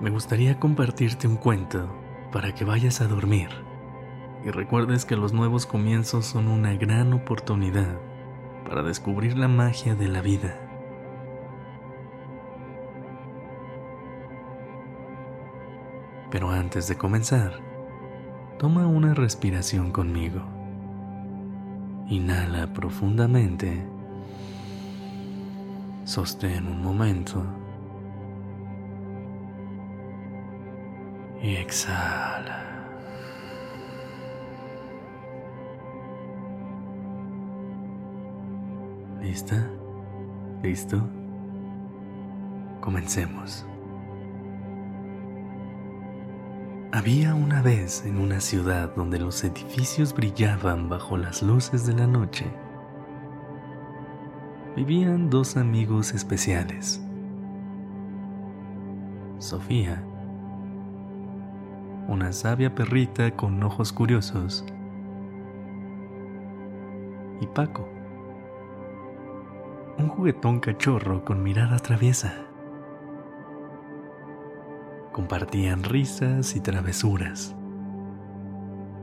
me gustaría compartirte un cuento para que vayas a dormir y recuerdes que los nuevos comienzos son una gran oportunidad para descubrir la magia de la vida. Pero antes de comenzar, toma una respiración conmigo. Inhala profundamente. Sostén un momento. Y exhala. ¿Lista? ¿Listo? Comencemos. Había una vez en una ciudad donde los edificios brillaban bajo las luces de la noche. Vivían dos amigos especiales. Sofía, una sabia perrita con ojos curiosos, y Paco, un juguetón cachorro con mirada traviesa compartían risas y travesuras.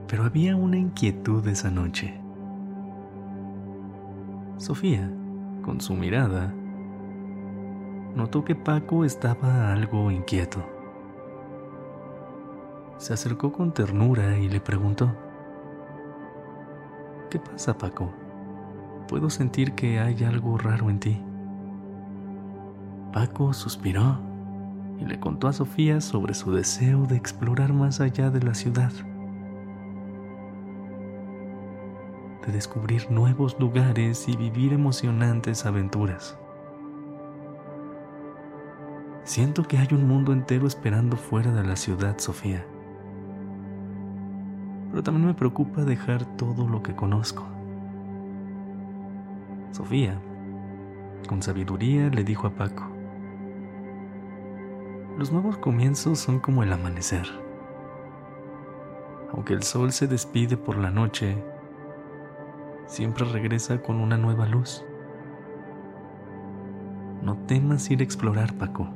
Pero había una inquietud esa noche. Sofía, con su mirada, notó que Paco estaba algo inquieto. Se acercó con ternura y le preguntó, ¿Qué pasa, Paco? Puedo sentir que hay algo raro en ti. Paco suspiró y le contó a Sofía sobre su deseo de explorar más allá de la ciudad, de descubrir nuevos lugares y vivir emocionantes aventuras. Siento que hay un mundo entero esperando fuera de la ciudad, Sofía. Pero también me preocupa dejar todo lo que conozco. Sofía, con sabiduría, le dijo a Paco, los nuevos comienzos son como el amanecer. Aunque el sol se despide por la noche, siempre regresa con una nueva luz. No temas ir a explorar, Paco.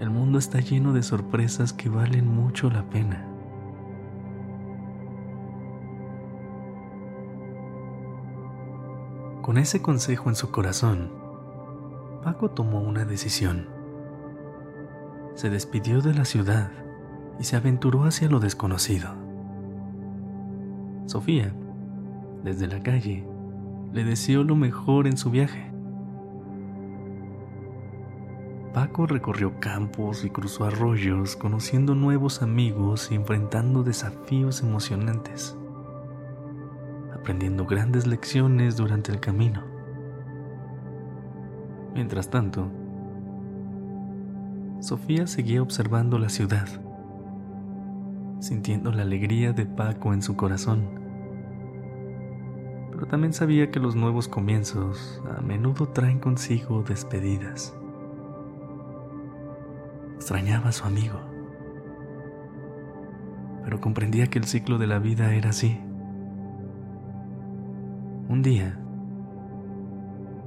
El mundo está lleno de sorpresas que valen mucho la pena. Con ese consejo en su corazón, Paco tomó una decisión se despidió de la ciudad y se aventuró hacia lo desconocido. Sofía, desde la calle, le deseó lo mejor en su viaje. Paco recorrió campos y cruzó arroyos, conociendo nuevos amigos y enfrentando desafíos emocionantes, aprendiendo grandes lecciones durante el camino. Mientras tanto, Sofía seguía observando la ciudad, sintiendo la alegría de Paco en su corazón. Pero también sabía que los nuevos comienzos a menudo traen consigo despedidas. Extrañaba a su amigo, pero comprendía que el ciclo de la vida era así. Un día,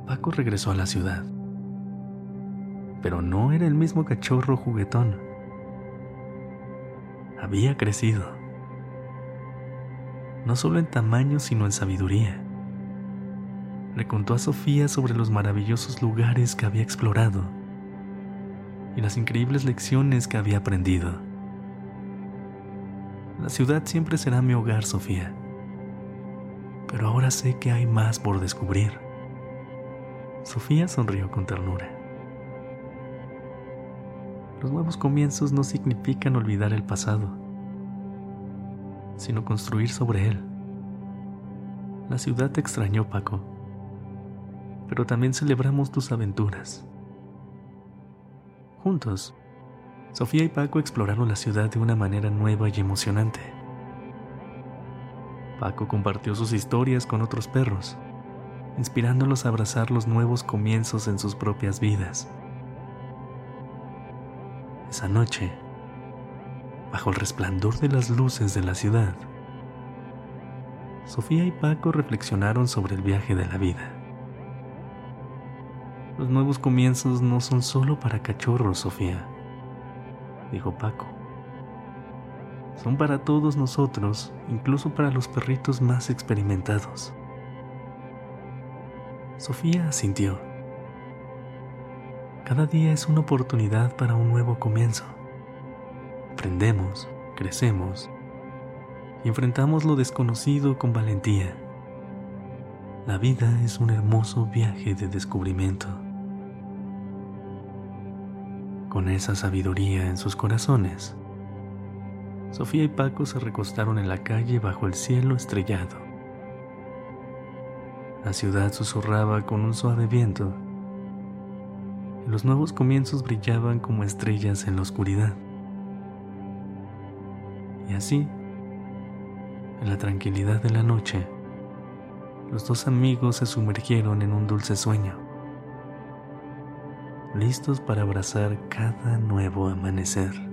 Paco regresó a la ciudad pero no era el mismo cachorro juguetón. Había crecido, no solo en tamaño, sino en sabiduría. Le contó a Sofía sobre los maravillosos lugares que había explorado y las increíbles lecciones que había aprendido. La ciudad siempre será mi hogar, Sofía, pero ahora sé que hay más por descubrir. Sofía sonrió con ternura. Los nuevos comienzos no significan olvidar el pasado, sino construir sobre él. La ciudad te extrañó, Paco, pero también celebramos tus aventuras. Juntos, Sofía y Paco exploraron la ciudad de una manera nueva y emocionante. Paco compartió sus historias con otros perros, inspirándolos a abrazar los nuevos comienzos en sus propias vidas. Esa noche, bajo el resplandor de las luces de la ciudad, Sofía y Paco reflexionaron sobre el viaje de la vida. Los nuevos comienzos no son solo para cachorros, Sofía, dijo Paco. Son para todos nosotros, incluso para los perritos más experimentados. Sofía asintió. Cada día es una oportunidad para un nuevo comienzo. Aprendemos, crecemos y enfrentamos lo desconocido con valentía. La vida es un hermoso viaje de descubrimiento. Con esa sabiduría en sus corazones, Sofía y Paco se recostaron en la calle bajo el cielo estrellado. La ciudad susurraba con un suave viento y los nuevos comienzos brillaban como estrellas en la oscuridad. Y así, en la tranquilidad de la noche, los dos amigos se sumergieron en un dulce sueño, listos para abrazar cada nuevo amanecer.